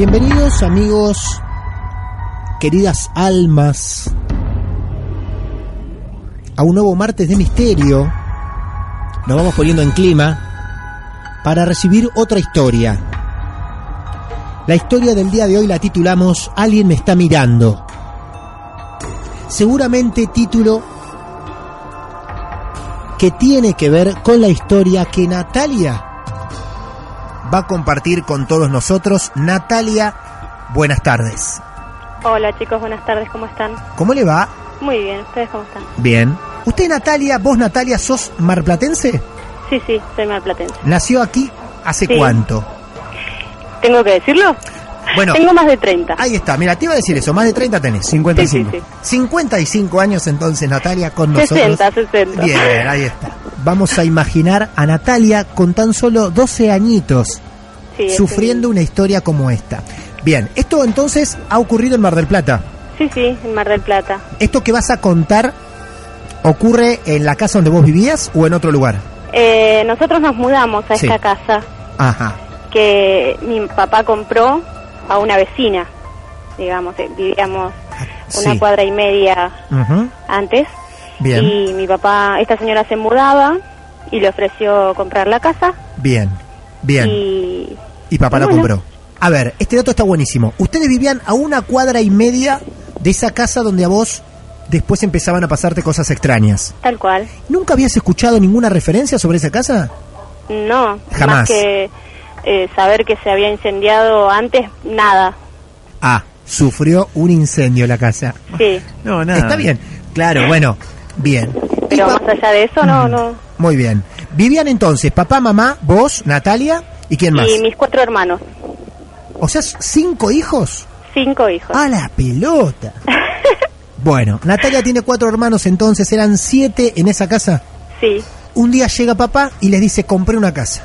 Bienvenidos amigos, queridas almas, a un nuevo martes de misterio. Nos vamos poniendo en clima para recibir otra historia. La historia del día de hoy la titulamos Alguien me está mirando. Seguramente título que tiene que ver con la historia que Natalia va a compartir con todos nosotros. Natalia, buenas tardes. Hola chicos, buenas tardes, ¿cómo están? ¿Cómo le va? Muy bien, ¿ustedes cómo están? Bien. ¿Usted, Natalia, vos, Natalia, sos marplatense? Sí, sí, soy marplatense. ¿Nació aquí hace Sí. cuánto? ¿Tengo que decirlo? Bueno, Tengo más de 30. ahí está. Mira, te iba a decir eso. Más de 30 tenés. 55. Sí, sí, 55 años entonces, Natalia, con nosotros. 60, 60. Bien, ahí está. Vamos a imaginar a Natalia con tan solo 12 añitos Sí, sufriendo una historia como esta. Bien, esto entonces ha ocurrido en Mar del Plata. Sí, sí, en Mar del Plata. ¿Esto que vas a contar ocurre en la casa donde vos vivías o en otro lugar? Eh, nosotros nos mudamos a Sí. esta casa Ajá. que mi papá compró a una vecina, digamos, eh, vivíamos una Sí. cuadra y media antes. Bien, Y mi papá, esta señora se mudaba y le ofreció comprar la casa. bien, bien. Y Y papá la bueno. compró. A ver, este dato está buenísimo. Ustedes vivían a una cuadra y media de esa casa donde a vos después empezaban a pasarte cosas extrañas. tal cual. ¿Nunca habías escuchado ninguna referencia sobre esa casa? No, Jamás. más que eh, saber que se había incendiado antes, nada. Ah, sufrió un incendio la casa. Sí, No, nada. Está bien. Claro, bueno, bien. Y pero más allá de eso, no, Mm, no. Muy bien. Vivían entonces papá, mamá, vos, Natalia y quién más. Y mis cuatro hermanos, O sea, cinco hijos. cinco hijos. A la pelota. Bueno, Natalia tiene cuatro hermanos, entonces eran siete en esa casa. Sí, Un día llega papá y les dice, compré una casa,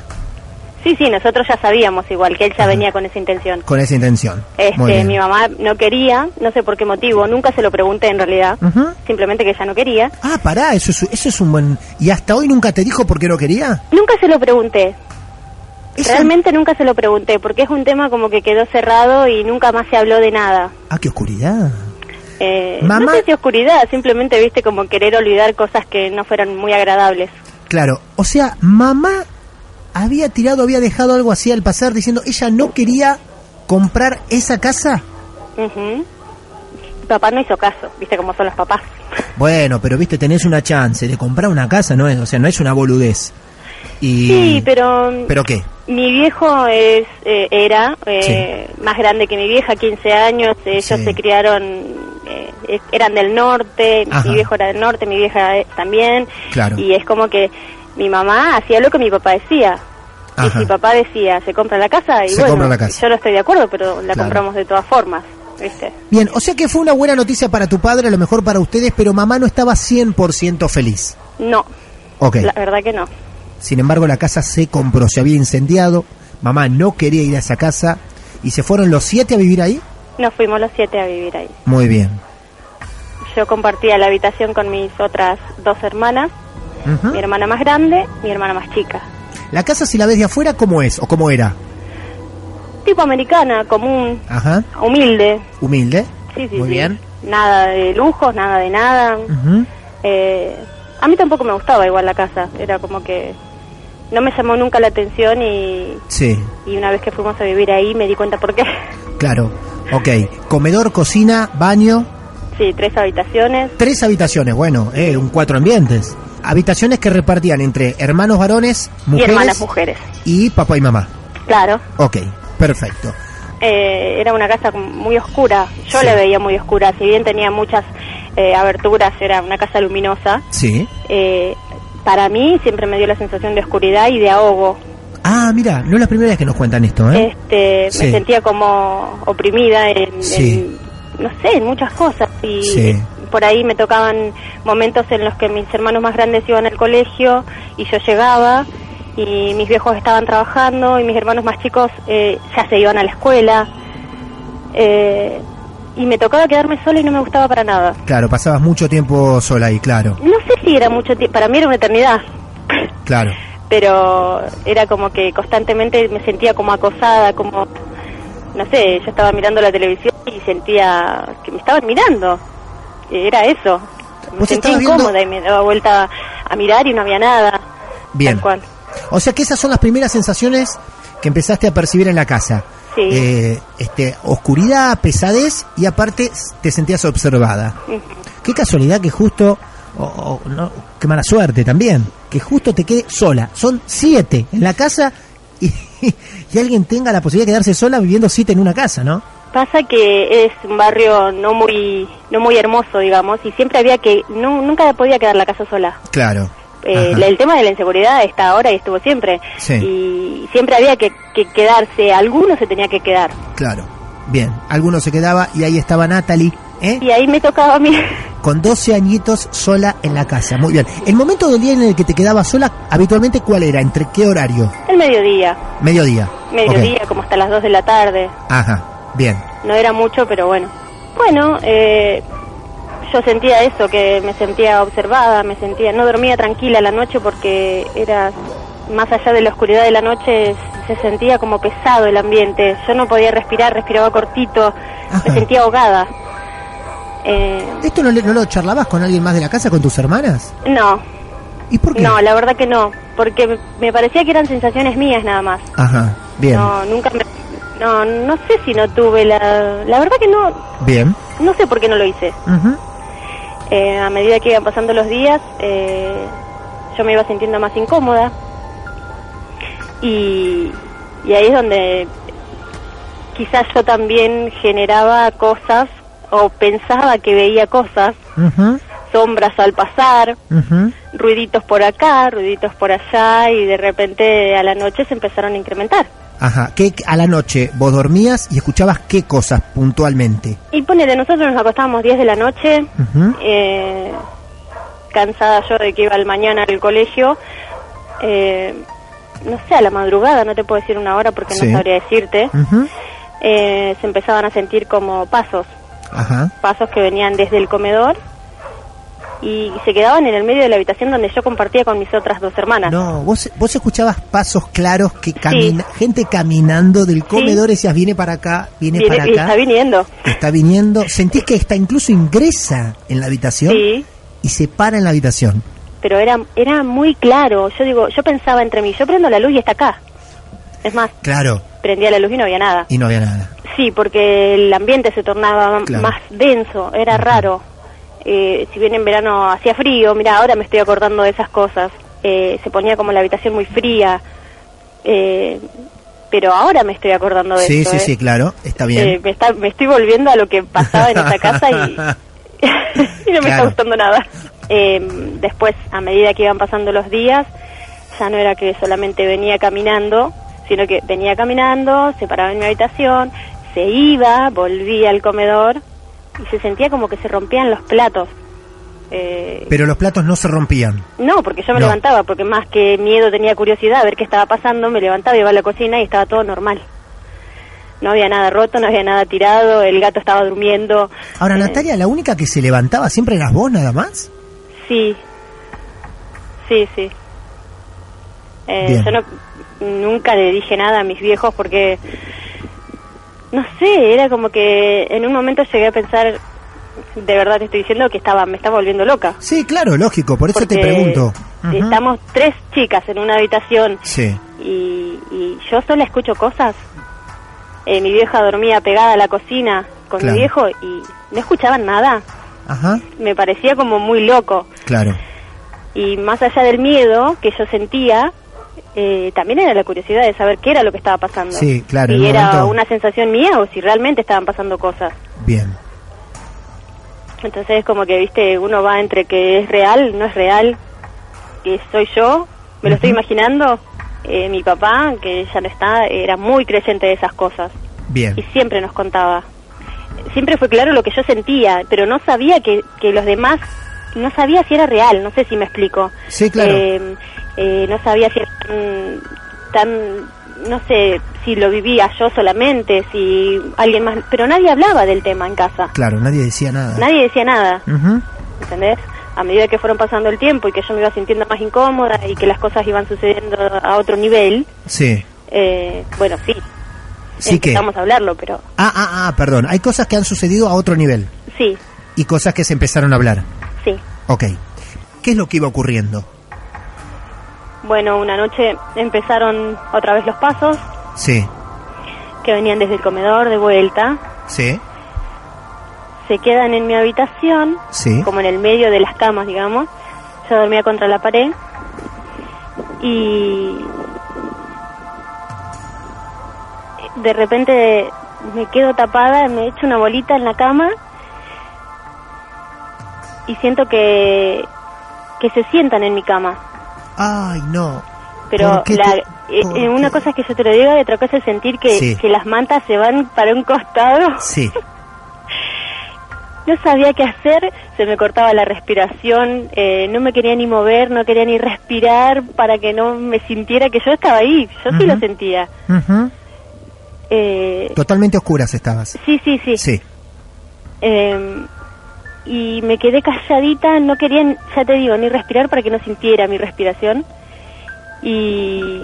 sí, sí, nosotros ya sabíamos igual que él ya venía con esa intención. con esa intención. Este, mi mamá no quería, no sé por qué motivo, nunca se lo pregunté en realidad, simplemente que ella no quería. Ah, pará, eso es, eso es un buen... ¿Y hasta hoy nunca te dijo por qué no quería? Nunca se lo pregunté, Eso- realmente nunca se lo pregunté, porque es un tema como que quedó cerrado y nunca más se habló de nada. Ah, qué oscuridad. Eh, Mamá- No sé si oscuridad, simplemente viste como querer olvidar cosas que no fueran muy agradables. Claro, o sea, mamá había tirado, había dejado algo así al pasar diciendo, ella no quería comprar esa casa. Mi Papá no hizo caso, viste cómo son los papás. Bueno, pero viste, tenés una chance de comprar una casa, no es, o sea, no es una boludez. Y... Sí, pero ¿Pero qué? mi viejo es eh, era eh, más grande que mi vieja, 15 años. Ellos Sí. se criaron, eh, eran del norte. Ajá. Mi viejo era del norte, mi vieja eh, también. Claro. Y es como que mi mamá hacía lo que mi papá decía. Ajá. Y si papá decía, se compra la casa, y Se bueno, compra la casa. yo no estoy de acuerdo, pero la Claro. compramos de todas formas, ¿viste? Bien, o sea que fue una buena noticia para tu padre, a lo mejor para ustedes, pero mamá no estaba 100% feliz. No, Ok. la verdad que no. Sin embargo, la casa se compró, se había incendiado, mamá no quería ir a esa casa y se fueron los siete a vivir ahí. Nos fuimos los siete a vivir ahí. Muy bien. yo compartía la habitación con mis otras dos hermanas, mi hermana más grande, mi hermana más chica. La casa, si la ves de afuera, ¿cómo es o cómo era? Tipo americana, común, Ajá. humilde. Humilde. Sí, sí, Muy sí. bien. Nada de lujos, nada de nada. Eh, a mí tampoco me gustaba igual la casa, era como que no me llamó nunca la atención y, Sí, y una vez que fuimos a vivir ahí me di cuenta por qué. claro. Ok. Comedor, cocina, baño. Sí, tres habitaciones, Tres habitaciones, bueno, eh, un cuatro ambientes. Habitaciones que repartían entre hermanos varones, y mujeres hermanas mujeres. y papá y mamá. Claro, Ok, perfecto. eh, era una casa muy oscura, yo Sí. la veía muy oscura, si bien tenía muchas eh, aberturas, era una casa luminosa. Sí. eh, para mí siempre me dio la sensación de oscuridad y de ahogo. Ah, mira, no es la primera vez que nos cuentan esto, ¿eh? Este, Sí. me sentía como oprimida en, Sí. en, no sé, en muchas cosas y Sí. por ahí me tocaban momentos en los que mis hermanos más grandes iban al colegio y yo llegaba y mis viejos estaban trabajando y mis hermanos más chicos eh, ya se iban a la escuela eh, y me tocaba quedarme sola y no me gustaba para nada. Claro, pasabas mucho tiempo sola ahí, claro, No sé si era mucho tiempo, para mí era una eternidad. claro. pero era como que constantemente me sentía como acosada, como, no sé, yo estaba mirando la televisión y sentía que me estaban mirando. Era eso. Me ¿Vos sentía viendo- incómoda y me daba vuelta a mirar y no había nada. Bien. Tal cual. O sea que esas son las primeras sensaciones que empezaste a percibir en la casa. Sí. Eh, este, oscuridad, pesadez y aparte te sentías observada. Qué casualidad que justo, o- o no, qué mala suerte también, que justo te quede sola. Son siete en la casa y, y alguien tenga la posibilidad de quedarse sola viviendo siete en una casa, ¿no? Pasa que es un barrio no muy no muy hermoso, digamos, y siempre había que, nu- nunca podía quedar la casa sola. Claro. Eh, el tema de la inseguridad está ahora y estuvo siempre. Sí. Y siempre había que, que quedarse, alguno se tenía que quedar. Claro. Bien, alguno se quedaba y ahí estaba Natalie, ¿eh? Y ahí me tocaba a mí. con 12 añitos sola en la casa. Muy bien. El momento del día en el que te quedabas sola, habitualmente, ¿cuál era? ¿Entre qué horario? El mediodía. Mediodía. Mediodía, como hasta las 2 de la tarde. Ajá, bien. No era mucho, pero bueno. Bueno, eh, yo sentía eso, que me sentía observada, me sentía... No dormía tranquila la noche porque era... Más allá de la oscuridad de la noche, se sentía como pesado el ambiente. Yo no podía respirar, respiraba cortito, Ajá. me sentía ahogada. Eh, ¿Esto no, no lo charlabas con alguien más de la casa, con tus hermanas? no, ¿Y por qué? no, la verdad que no, porque me- parecía que eran sensaciones mías nada más. Ajá, bien. No, nunca me... No, no sé si no tuve la... La verdad que no, Bien. no sé por qué no lo hice. Eh, a medida que iban pasando los días, eh, yo me iba sintiendo más incómoda. Y, y ahí es donde quizás yo también generaba cosas o pensaba que veía cosas, sombras al pasar, ruiditos por acá, ruiditos por allá y de repente a la noche se empezaron a incrementar. Ajá. ¿Qué, a la noche vos dormías y escuchabas qué cosas puntualmente? Y ponele, nosotros nos acostábamos 10 de la noche, eh, cansada yo de que iba al mañana al colegio, eh, no sé, a la madrugada, no te puedo decir una hora porque Sí. no sabría decirte, eh, se empezaban a sentir como pasos, Ajá. pasos que venían desde el comedor y se quedaban en el medio de la habitación donde yo compartía con mis otras dos hermanas. No, vos, vos escuchabas pasos claros que camina, gente caminando del comedor y decías, viene para acá, viene, Viene- para acá. está viniendo. está viniendo. Sentís que está incluso ingresa en la habitación Sí, y se para en la habitación. pero era, era muy claro. Yo digo, yo pensaba entre mí, yo prendo la luz y está acá. Es más, Claro, prendía la luz y no había nada. y no había nada. Sí, porque el ambiente se tornaba Claro. más denso, era raro. Eh, si bien en verano hacía frío, mira, ahora me estoy acordando de esas cosas. Eh, se ponía como la habitación muy fría. Eh, pero ahora me estoy acordando de Sí, eso. sí, ¿eh? sí, claro, está Eh, bien. me, está- me estoy volviendo a lo que pasaba en esta casa y, y no me Claro. está gustando nada. Eh, después, a medida que iban pasando los días, ya no era que solamente venía caminando, sino que venía caminando, se paraba en mi habitación, se iba, volvía al comedor y se sentía como que se rompían los platos. Eh, Pero los platos no se rompían. no, porque yo me No. levantaba, porque más que miedo tenía curiosidad a ver qué estaba pasando, me levantaba, iba a la cocina y estaba todo normal. no había nada roto, no había nada tirado, el gato estaba durmiendo. Ahora, Eh, Natalia, ¿la única que se levantaba siempre eras vos nada más? Sí, sí, sí. Eh, yo no, nunca le dije nada a mis viejos porque, no sé, era como que en un momento llegué a pensar, de verdad te estoy diciendo que estaba, me estaba volviendo loca. Sí, claro, lógico, por eso te pregunto. Ujú. Estamos tres chicas en una habitación Sí, y, y yo sola escucho cosas. Eh, mi vieja dormía pegada a la cocina con Claro. mi viejo y no escuchaban nada. ajá, Me parecía como muy loco. claro. Y más allá del miedo que yo sentía, eh, también era la curiosidad de saber qué era lo que estaba pasando. Sí, claro, Si era momento- una sensación mía o si realmente estaban pasando cosas. Bien. Entonces es como que, viste, uno va entre que es real, no es real, que soy yo, me lo estoy imaginando. Eh, mi papá, que ya no está, era muy creyente de esas cosas Bien. y siempre nos contaba. Siempre fue claro lo que yo sentía, pero no sabía que, que los demás, no sabía si era real, no sé si me explico. Sí, claro. Eh, eh, no sabía si era tan, tan, no sé, si lo vivía yo solamente, si alguien más, pero nadie hablaba del tema en casa. Claro, nadie decía nada. Nadie decía nada. Ujú. ¿entendés? A medida que fueron pasando el tiempo y que yo me iba sintiendo más incómoda y que las cosas iban sucediendo a otro nivel, Sí. eh, bueno, sí, Sí que. empezamos a hablarlo, pero Ah, ah, ah, perdón. Hay cosas que han sucedido a otro nivel sí, y cosas que se empezaron a hablar. sí. Ok. ¿Qué es lo que iba ocurriendo? Bueno, una noche empezaron otra vez los pasos Sí, que venían desde el comedor de vuelta, sí, se quedan en mi habitación, sí. como en el medio de las camas, digamos. Yo dormía contra la pared y de repente me quedo tapada, me echo una bolita en la cama y siento que que se sientan en mi cama. Ay, no. Pero ¿Por qué la- te- eh, eh, una cosa es que yo te lo digo y otra cosa es sentir que, Sí. que las mantas se van para un costado. Sí, No sabía qué hacer, se me cortaba la respiración, eh, no me quería ni mover, no quería ni respirar para que no me sintiera que yo estaba ahí, yo sí lo sentía. Ujú. Eh, Totalmente oscuras estabas. sí, sí, sí. Sí, Eh, y me quedé calladita, no quería, ya te digo, ni respirar para que no sintiera mi respiración. Y,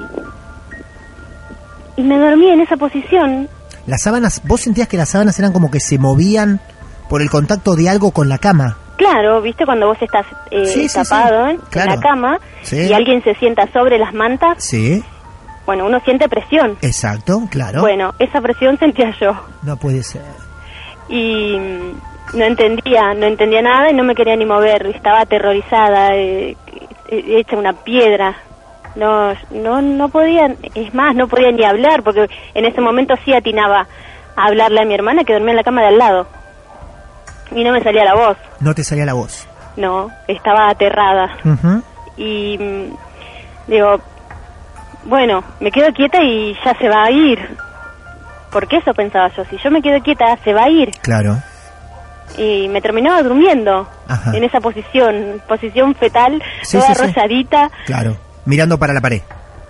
y me dormí en esa posición. las sábanas, vos sentías que las sábanas eran como que se movían por el contacto de algo con la cama. Claro, ¿viste cuando vos estás eh, Sí, tapado sí, claro. en la cama y alguien se sienta sobre las mantas? Sí, Bueno, uno siente presión. exacto, claro. Bueno, esa presión sentía yo. No puede ser. y no entendía, no entendía nada y no me quería ni mover, estaba aterrorizada, eh, eh, hecha una piedra. No, no, no podía, es más, no podía ni hablar porque en ese momento sí atinaba a hablarle a mi hermana que dormía en la cama de al lado y no me salía la voz, No te salía la voz. no, estaba aterrada y mm, digo, bueno, me quedo quieta y ya se va a ir. Porque eso pensaba yo, si yo me quedo quieta, se va a ir. Claro. Y me terminaba durmiendo Ajá. en esa posición, posición fetal, Sí, toda sí, sí. arrolladita. Claro. Mirando para la pared.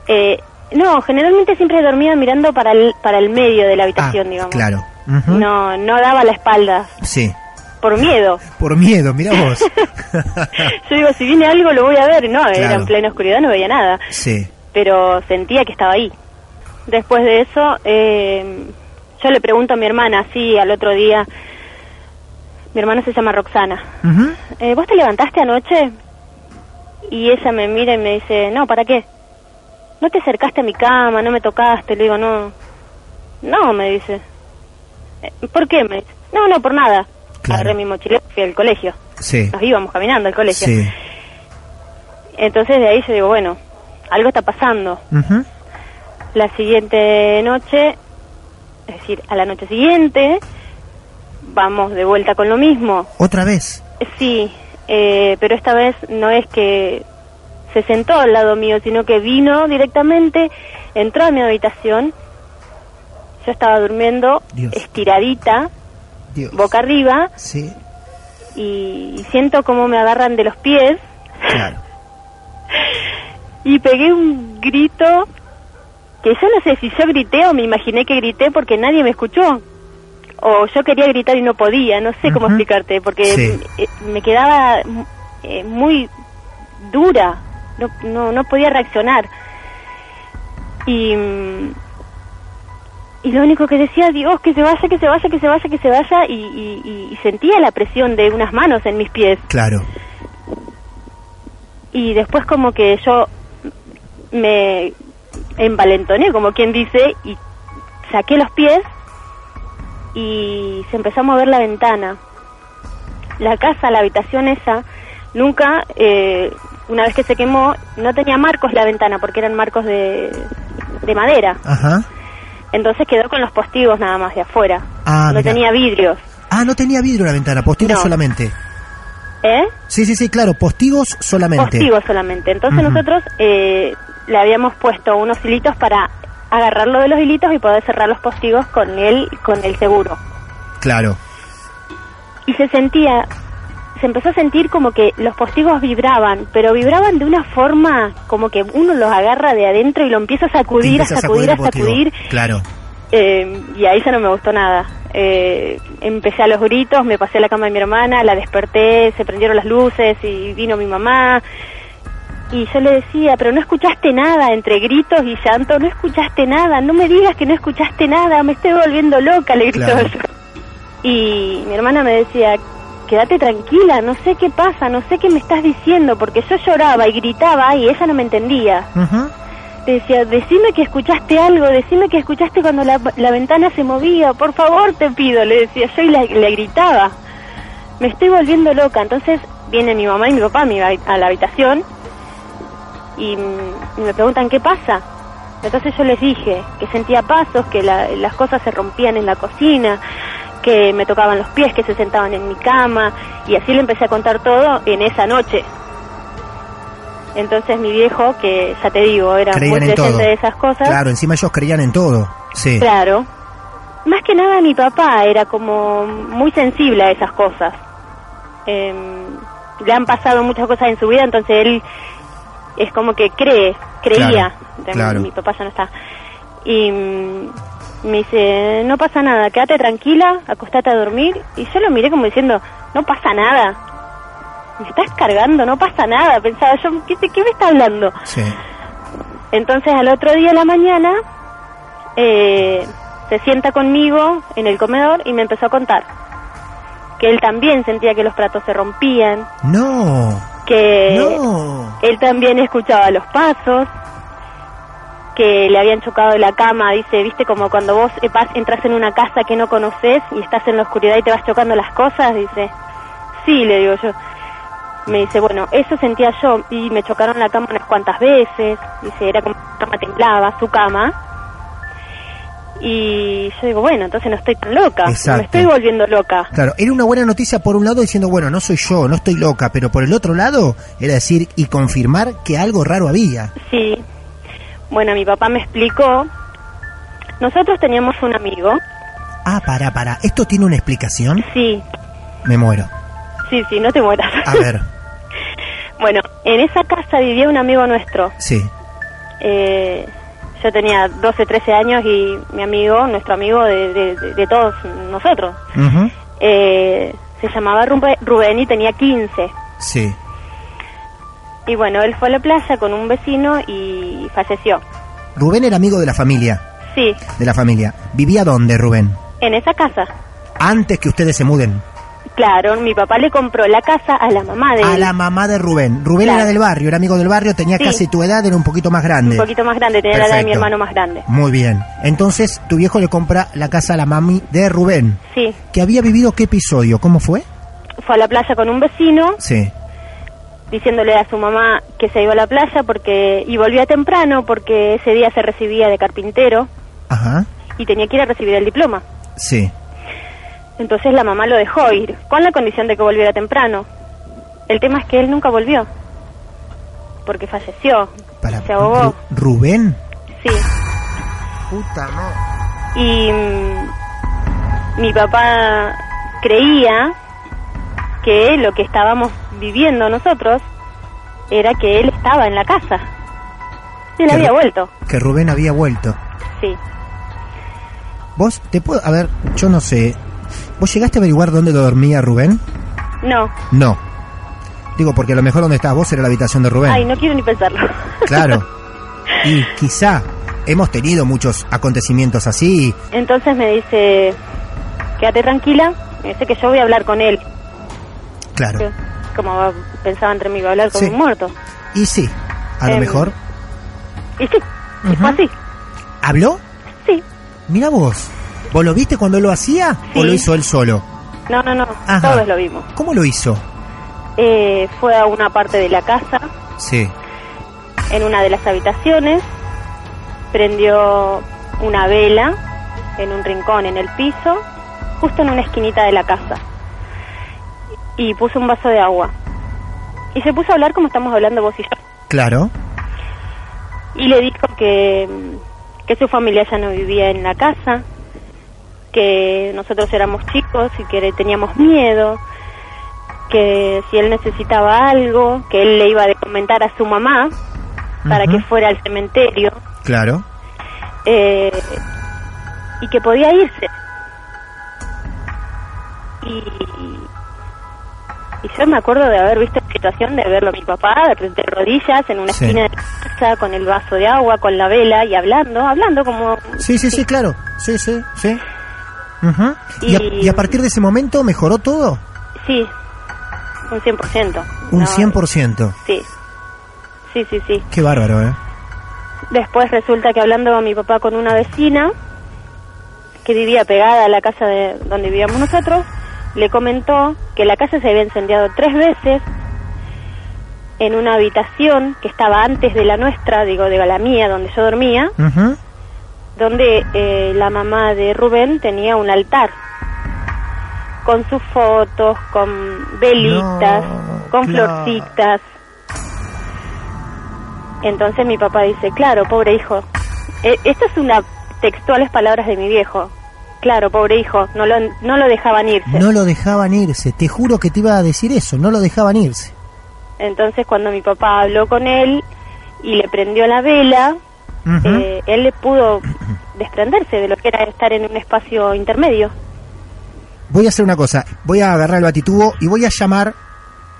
Eh, no, generalmente siempre dormía mirando para el, para el medio de la habitación, ah, digamos. Claro. No, no daba la espalda, Sí. por miedo. Por miedo, mira vos. Yo digo, si viene algo lo voy a ver. No, era Claro. en plena oscuridad, no veía nada. sí. Pero sentía que estaba ahí. Después de eso, eh, yo le pregunto a mi hermana, así al otro día, mi hermana se llama Roxana. Eh, ¿Vos te levantaste anoche? Y ella me mira y me dice, no, ¿para qué? ¿No te acercaste a mi cama? ¿No me tocaste? Le digo, no. No, me dice. "Eh, ¿Por qué? Me dice. No, no, por nada. Claro. Agarré mi mochila y fui al colegio. Sí. Nos íbamos caminando al colegio. Sí. Entonces de ahí yo digo, bueno, algo está pasando. La siguiente noche, es decir, a la noche siguiente, vamos de vuelta con lo mismo. Otra vez. Sí, eh, pero esta vez no es que se sentó al lado mío, sino que vino directamente, entró a mi habitación. Yo estaba durmiendo Dios. estiradita, Dios. boca arriba, Sí. y siento como me agarran de los pies Claro. y pegué un grito que yo no sé si yo grité o me imaginé que grité porque nadie me escuchó. O yo quería gritar y no podía, no sé cómo explicarte, porque Sí. eh, me quedaba eh, muy dura, no, no, no podía reaccionar. Y, mm, y lo único que decía, Dios, que se vaya, que se vaya, que se vaya, que se vaya, y- y sentía la presión de unas manos en mis pies. Claro. Y después como que yo me envalentoné, como quien dice, y saqué los pies y se empezó a mover la ventana. La casa, la habitación esa, nunca, eh, una vez que se quemó, no tenía marcos la ventana porque eran marcos de, de madera. Ajá. Entonces quedó con los postigos nada más de afuera. Ah, no tenía vidrios. Ah, no tenía vidrio la ventana, postigos No. solamente. ¿Eh? Sí, sí, sí, claro, postigos solamente. Postigos solamente. Entonces nosotros eh, le habíamos puesto unos hilitos para agarrarlo de los hilitos y poder cerrar los postigos con el, con el seguro. Claro. Y se sentía, se empezó a sentir como que los postigos vibraban, pero vibraban de una forma como que uno los agarra de adentro y lo empieza a sacudir, a sacudir, a sacudir. Claro. Eh, y ahí ya no me gustó nada. Eh, empecé a los gritos, me pasé a la cama de mi hermana, la desperté, se prendieron las luces y vino mi mamá. Y yo le decía, pero no escuchaste nada, entre gritos y llanto, no escuchaste nada, no me digas que no escuchaste nada, me estoy volviendo loca, le gritó Claro. yo. Y mi hermana me decía, quédate tranquila, no sé qué pasa, no sé qué me estás diciendo, porque yo lloraba y gritaba y ella no me entendía. Te decía, decime que escuchaste algo, decime que escuchaste cuando la, la ventana se movía, por favor te pido, le decía yo y le, gritaba. Me estoy volviendo loca. Entonces viene mi mamá y mi papá a, mi habi- a la habitación y, y me preguntan qué pasa. Entonces yo les dije que sentía pasos, que la- las cosas se rompían en la cocina, que me tocaban los pies, que se sentaban en mi cama y así le empecé a contar todo en esa noche. Entonces mi viejo, que ya te digo, era muy Creían creyente de esas cosas, Claro, encima ellos creían en todo. Sí. claro. Más que nada mi papá era como muy sensible a esas cosas. Em, le han pasado muchas cosas en su vida, entonces él es como que cree, creía. Claro, Entonces, claro. Mi papá ya no está. Y mm, me dice, no pasa nada, quédate tranquila, acostate a dormir. Y yo lo miré como diciendo, no pasa nada. Me estás cargando, no pasa nada. Pensaba yo, ¿qué, me está hablando? Sí. Entonces al otro día a la mañana eh, se sienta conmigo en el comedor y me empezó a contar que él también sentía que los platos se rompían, No. Que No. él también escuchaba los pasos, que le habían chocado la cama, dice, viste como cuando vos eh, entras en una casa que no conoces y estás en la oscuridad y te vas chocando las cosas, dice, sí, le digo yo. Me dice, bueno, eso sentía yo y me chocaron la cama unas cuantas veces, dice, era como que la cama temblaba, su cama. Y yo digo, bueno, entonces no estoy tan loca, Exacto. me estoy volviendo loca. Claro, era una buena noticia por un lado diciendo, bueno, no soy yo, no estoy loca, pero por el otro lado era decir y confirmar que algo raro había. Sí. Bueno, mi papá me explicó. Nosotros teníamos un amigo. Ah, para, para, ¿esto tiene una explicación? Sí, Me muero. sí, sí, no te mueras. A ver, bueno, en esa casa vivía un amigo nuestro. sí, Eh, yo tenía 12, 13 años y mi amigo, nuestro amigo de, de- todos nosotros, eh, se llamaba Rubén y tenía 15. sí. Y bueno, él fue a la playa con un vecino y falleció. Rubén era amigo de la familia, Sí, de la familia. ¿Vivía dónde, Rubén? en esa casa. Antes que ustedes se muden. Claro, mi papá le compró la casa a la mamá de A él. la mamá de Rubén. Rubén Claro. era del barrio, era amigo del barrio, tenía Sí. casi tu edad, era un poquito más grande. Un poquito más grande, tenía la edad de mi hermano más grande. Muy bien. Entonces, tu viejo le compra la casa a la mami de Rubén. Sí, ¿Que había vivido qué episodio? ¿Cómo fue? fue a la playa con un vecino Sí. diciéndole a su mamá que se iba a la playa porque y volvía temprano porque ese día se recibía de carpintero Ajá. y tenía que ir a recibir el diploma. Sí. Entonces la mamá lo dejó ir con la condición de que volviera temprano. El tema es que él nunca volvió porque falleció, Para se ahogó. Ru- Rubén. Sí. Puta no. Y mm, mi papá creía que lo que estábamos viviendo nosotros era que él estaba en la casa. Él Que había Ru- vuelto. que Rubén había vuelto. Sí. ¿Vos te puedo.? A ver, yo no sé. ¿Vos llegaste a averiguar dónde dormía Rubén? No. No. Digo, porque a lo mejor donde estabas vos era la habitación de Rubén. Ay, no quiero ni pensarlo. Claro. Y quizá hemos tenido muchos acontecimientos así. Entonces me dice, quédate tranquila, me dice que yo voy a hablar con él. Claro. Que- Como pensaba entre mí, iba a hablar con Sí. un muerto. Y sí, a lo Em, mejor. Y sí, y fue así. ¿Habló? Sí. Mira vos. ¿Vos lo viste cuando lo hacía o lo hizo él solo? No, no, no, Ajá. todos lo vimos. ¿Cómo lo hizo? Eh, fue a una parte de la casa, Sí. en una de las habitaciones, prendió una vela en un rincón en el piso, justo en una esquinita de la casa, y puso un vaso de agua. Y se puso a hablar como estamos hablando vos y yo. Claro. Y le dijo que, que su familia ya no vivía en la casa, que nosotros éramos chicos y que le teníamos miedo, que si él necesitaba algo, que él le iba a comentar a su mamá para que fuera al cementerio Claro. eh, y que podía irse. Y, y yo me acuerdo de haber visto la situación de verlo a mi papá de, rodillas en una Sí. esquina de la casa con el vaso de agua, con la vela y hablando, hablando como... Sí, sí, sí, claro. Sí, sí, sí. ¿Y, a, Y- y a partir de ese momento mejoró todo? Sí, un 100%. Un No, 100%. Sí, sí, sí, sí. Qué bárbaro, ¿eh? Después resulta que hablando a mi papá con una vecina que vivía pegada a la casa de donde vivíamos nosotros, le comentó que la casa se había incendiado tres veces en una habitación que estaba antes de la nuestra, digo, de la mía, donde yo dormía, Ujú. Donde eh, la mamá de Rubén tenía un altar con sus fotos, con velitas, No, con claro. florcitas. Entonces mi papá dice, claro, pobre hijo. Eh, Esta es una textuales palabras de mi viejo. Claro, pobre hijo, no lo, no lo dejaban irse. No lo dejaban irse. Te juro que te iba a decir eso. No lo dejaban irse. Entonces cuando mi papá habló con él y le prendió la vela, Ujú. eh, él le pudo desprenderse de lo que era estar en un espacio intermedio. Voy a hacer una cosa. Voy a agarrar el batitubo y voy a llamar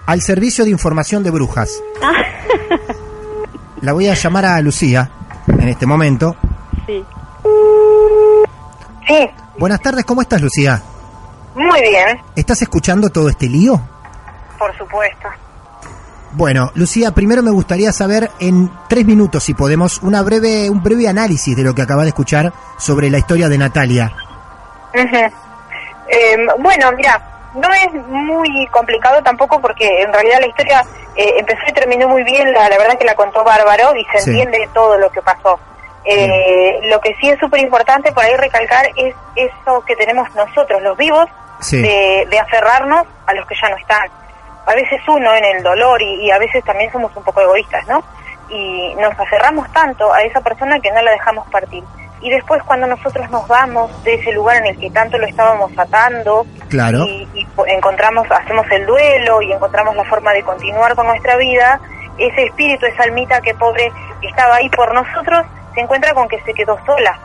al Servicio de Información de Brujas. Ah, La voy a llamar a Lucía en este momento. sí. Sí, Buenas tardes, ¿cómo estás, Lucía? muy bien, ¿Estás escuchando todo este lío? por supuesto. Bueno, Lucía, primero me gustaría saber en tres minutos, si podemos, una breve, un breve análisis de lo que acabas de escuchar sobre la historia de Natalia. Eh, bueno, mira, no es muy complicado tampoco porque en realidad la historia eh, empezó y terminó muy bien, la, la verdad que la contó Bárbaro y se Sí. entiende todo lo que pasó. Eh, lo que sí es súper importante por ahí recalcar es eso que tenemos nosotros, los vivos, Sí. de, de aferrarnos a los que ya no están. A veces uno en el dolor y, y a veces también somos un poco egoístas, ¿no? Y nos aferramos tanto a esa persona que no la dejamos partir. Y después cuando nosotros nos vamos de ese lugar en el que tanto lo estábamos atando Claro. y, y encontramos, hacemos el duelo y encontramos la forma de continuar con nuestra vida, ese espíritu, esa almita que pobre estaba ahí por nosotros, se encuentra con que se quedó sola.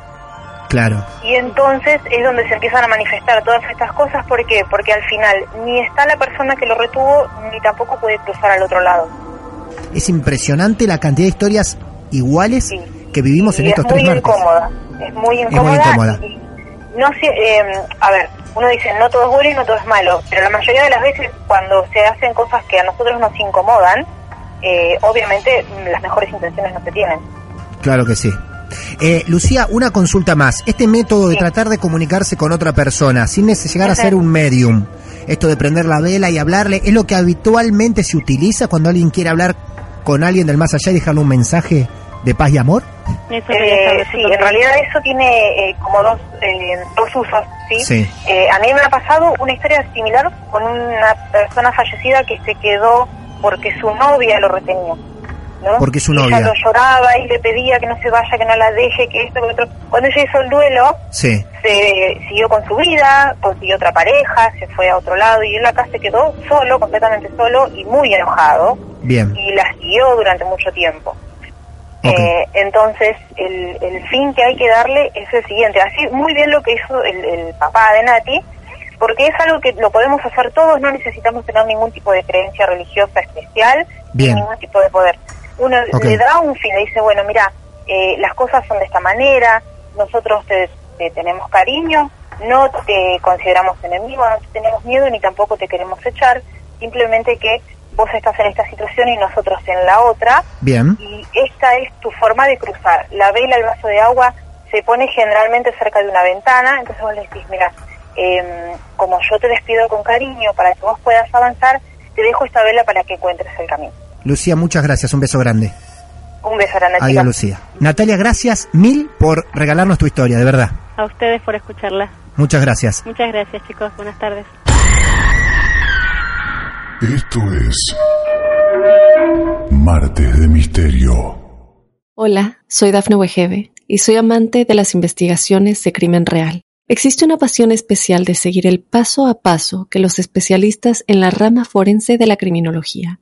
Claro. Y entonces es donde se empiezan a manifestar todas estas cosas. ¿Por qué? Porque al final ni está la persona que lo retuvo, ni tampoco puede cruzar al otro lado. Es impresionante la cantidad de historias iguales Sí. que vivimos en estos es muy tres martes. incómoda. Es muy muy incómoda. y no sé, eh, a ver, uno dice, no todo es bueno y no todo es malo, pero la mayoría de las veces cuando se hacen cosas que a nosotros nos incomodan, eh, obviamente las mejores intenciones no se tienen. Claro que sí. Eh, Lucía, una consulta más. Este método de Sí. tratar de comunicarse con otra persona sin llegar a ser un medium, esto de prender la vela y hablarle, ¿es lo que habitualmente se utiliza cuando alguien quiere hablar con alguien del más allá y dejarle un mensaje de paz y amor? Eso Eh, sí, en realidad eso tiene eh, como dos, eh, dos usos, ¿sí? Sí. Eh, a mí me ha pasado una historia similar con una persona fallecida que se quedó porque su novia lo retenía. ¿No? Porque su novia. Ella lo lloraba y le pedía que no se vaya, que no la deje, que esto, que lo otro. Cuando ella hizo el duelo, Sí. se siguió con su vida, consiguió otra pareja, se fue a otro lado y él acá se quedó solo, completamente solo y muy enojado Bien. y la siguió durante mucho tiempo. Eh, entonces, el, el, fin que hay que darle es el siguiente. Así, muy bien lo que hizo el, el papá de Nati, porque es algo que lo podemos hacer todos, no necesitamos tener ningún tipo de creencia religiosa especial, ningún tipo de poder. Uno le da un fin, le dice, bueno, mira, eh, las cosas son de esta manera, nosotros te, tenemos cariño, no te consideramos enemigo, no te tenemos miedo ni tampoco te queremos echar, simplemente que vos estás en esta situación y nosotros en la otra. Bien. Y esta es tu forma de cruzar. La vela, el vaso de agua, se pone generalmente cerca de una ventana, entonces vos le decís, mira, eh, como yo te despido con cariño para que vos puedas avanzar, te dejo esta vela para que encuentres el camino. Lucía, muchas gracias, un beso grande. Un beso grande. Adiós, Lucía. Natalia, gracias mil por regalarnos tu historia, de verdad. A ustedes por escucharla. Muchas gracias. Muchas gracias, chicos. Buenas tardes. Esto es Martes de Misterio. Hola, soy Dafne Wegebe y soy amante de las investigaciones de crimen real. Existe una pasión especial de seguir el paso a paso que los especialistas en la rama forense de la criminología